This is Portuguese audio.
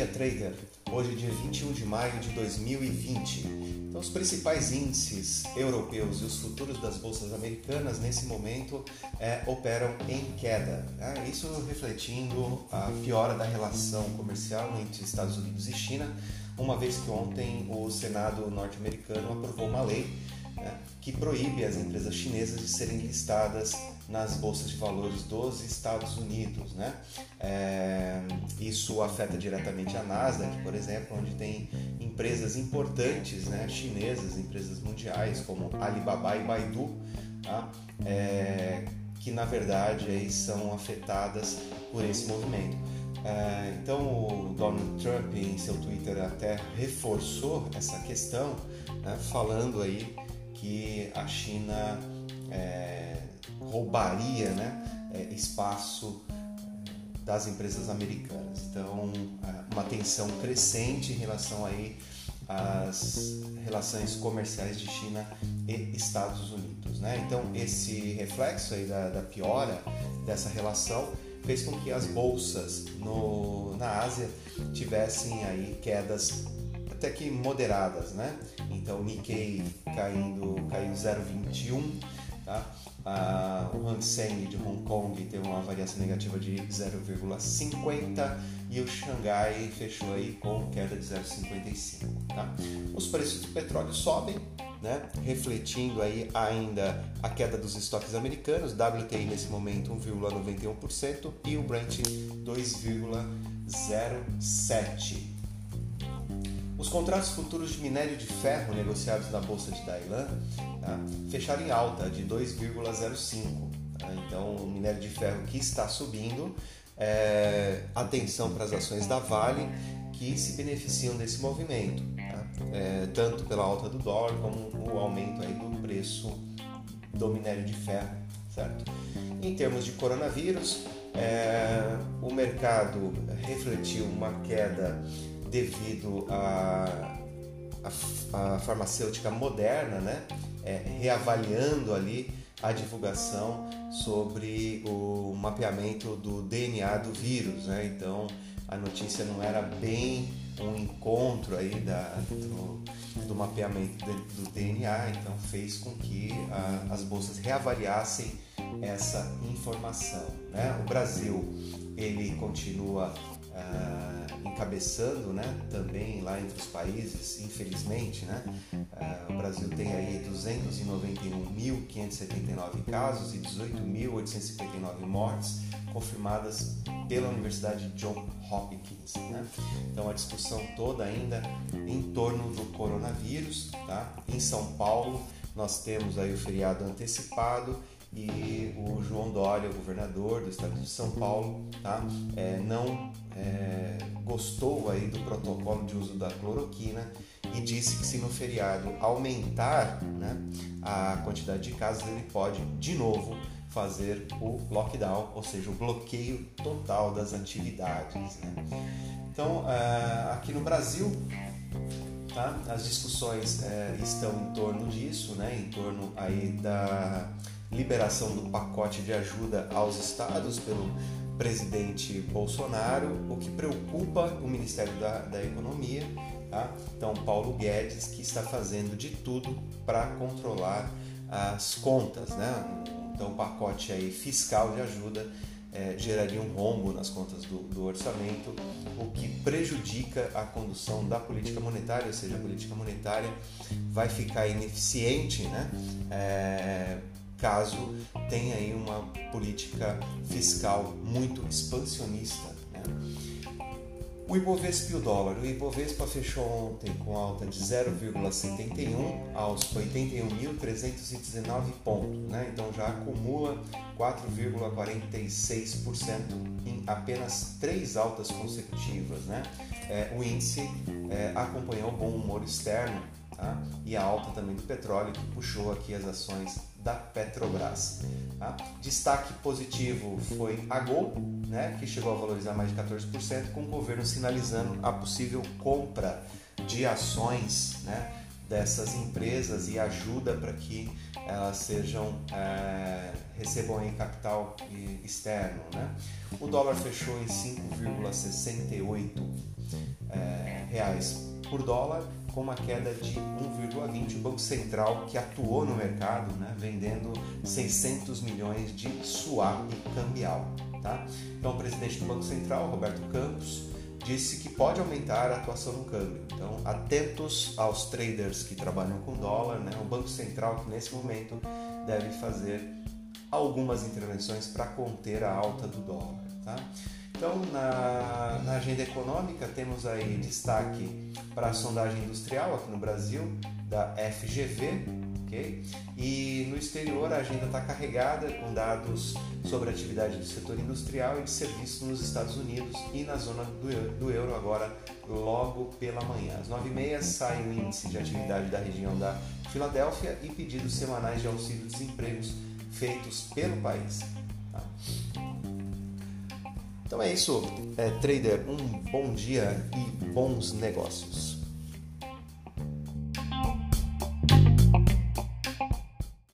dia, trader. Hoje, dia 21 de maio de 2020. Então, os principais índices europeus e os futuros das bolsas americanas, nesse momento, é, operam em queda. Né? Isso refletindo a piora da relação comercial entre Estados Unidos e China, uma vez que ontem o Senado norte-americano aprovou uma lei né, que proíbe as empresas chinesas de serem listadas nas bolsas de valores dos Estados Unidos. Né? É, isso afeta diretamente a Nasdaq, por exemplo, onde tem empresas importantes né, chinesas, empresas mundiais como Alibaba e Baidu, tá? é, que na verdade aí são afetadas por esse movimento. É, então o Donald Trump em seu Twitter até reforçou essa questão, né, falando aí que a China é, roubaria né, é, espaço das empresas americanas. Então, é, uma tensão crescente em relação aí às relações comerciais de China e Estados Unidos. Né? Então, esse reflexo aí da, da piora dessa relação fez com que as bolsas no, na Ásia tivessem aí quedas até que moderadas, né? Então Nikkei caindo, caiu 0,21, tá? Ah, o Hang Seng de Hong Kong teve uma variação negativa de 0,50 e o Xangai fechou aí com queda de 0,55. Tá? Os preços do petróleo sobem, né? refletindo aí ainda a queda dos estoques americanos, WTI nesse momento 1,91% e o Brent 2,07%. Os contratos futuros de minério de ferro negociados na Bolsa de Dailan tá, fecharam em alta de 2,05. Tá? Então, o minério de ferro que está subindo, é, atenção para as ações da Vale que se beneficiam desse movimento, tá? é, tanto pela alta do dólar como o aumento aí do preço do minério de ferro, certo? Em termos de coronavírus, é, o mercado refletiu uma queda devido à a, a, farmacêutica moderna, né? É, reavaliando ali a divulgação sobre o mapeamento do DNA do vírus, né? Então a notícia não era bem um encontro aí da, do, do mapeamento de, do DNA, então fez com que a, as bolsas reavaliassem essa informação. Né? O Brasil ele continua ah, encabeçando, né, também lá entre os países, infelizmente, né, ah, o Brasil tem aí 291.579 casos e 18.859 mortes confirmadas pela Universidade John Hopkins. Né? Então a discussão toda ainda em torno do coronavírus, tá? Em São Paulo nós temos aí o feriado antecipado e o João Dória, o governador do estado de São Paulo, tá? É, não é, gostou aí do protocolo de uso da cloroquina e disse que se no feriado aumentar né, a quantidade de casos, ele pode de novo fazer o lockdown, ou seja, o bloqueio total das atividades. Né? Então, é, aqui no Brasil, tá? as discussões é, estão em torno disso, né? em torno aí da liberação do pacote de ajuda aos estados pelo presidente Bolsonaro, o que preocupa o Ministério da, da Economia. Tá? Então, Paulo Guedes, que está fazendo de tudo para controlar as contas. Né? Então, o pacote aí fiscal de ajuda é, geraria um rombo nas contas do, do, orçamento, o que prejudica a condução da política monetária, ou seja, a política monetária vai ficar ineficiente né? É, caso tenha aí uma política fiscal muito expansionista. Né? O Ibovespa e o dólar. O Ibovespa fechou ontem com alta de 0,71 aos 81.319 pontos, né? então já acumula 4,46% em apenas três altas consecutivas. Né? É, o índice é, acompanhou o bom humor externo tá? e a alta também do petróleo que puxou aqui as ações da Petrobras. Tá? Destaque positivo foi a Gol, né, que chegou a valorizar mais de 14%, com o governo sinalizando a possível compra de ações né, dessas empresas e ajuda para que elas sejam é, recebam aí capital externo. Né? O dólar fechou em 5,68 é, reais por dólar, com uma queda de 1,20. O Banco Central, que atuou no mercado, né, vendendo 600 milhões de swap cambial. Tá? Então, o presidente do Banco Central, Roberto Campos, disse que pode aumentar a atuação no câmbio. Então, atentos aos traders que trabalham com dólar, né? o Banco Central que nesse momento deve fazer algumas intervenções para conter a alta do dólar. Tá? Então, na, na, agenda econômica, temos aí destaque para a sondagem industrial aqui no Brasil, da FGV, ok? E no exterior, a agenda está carregada com dados sobre a atividade do setor industrial e de serviços nos Estados Unidos e na zona do, do euro, agora logo pela manhã. Às 9h30 sai o índice de atividade da região da Filadélfia e pedidos semanais de auxílio-desempregos feitos pelo país. Tá? Então é isso, é, trader. Um bom dia e bons negócios.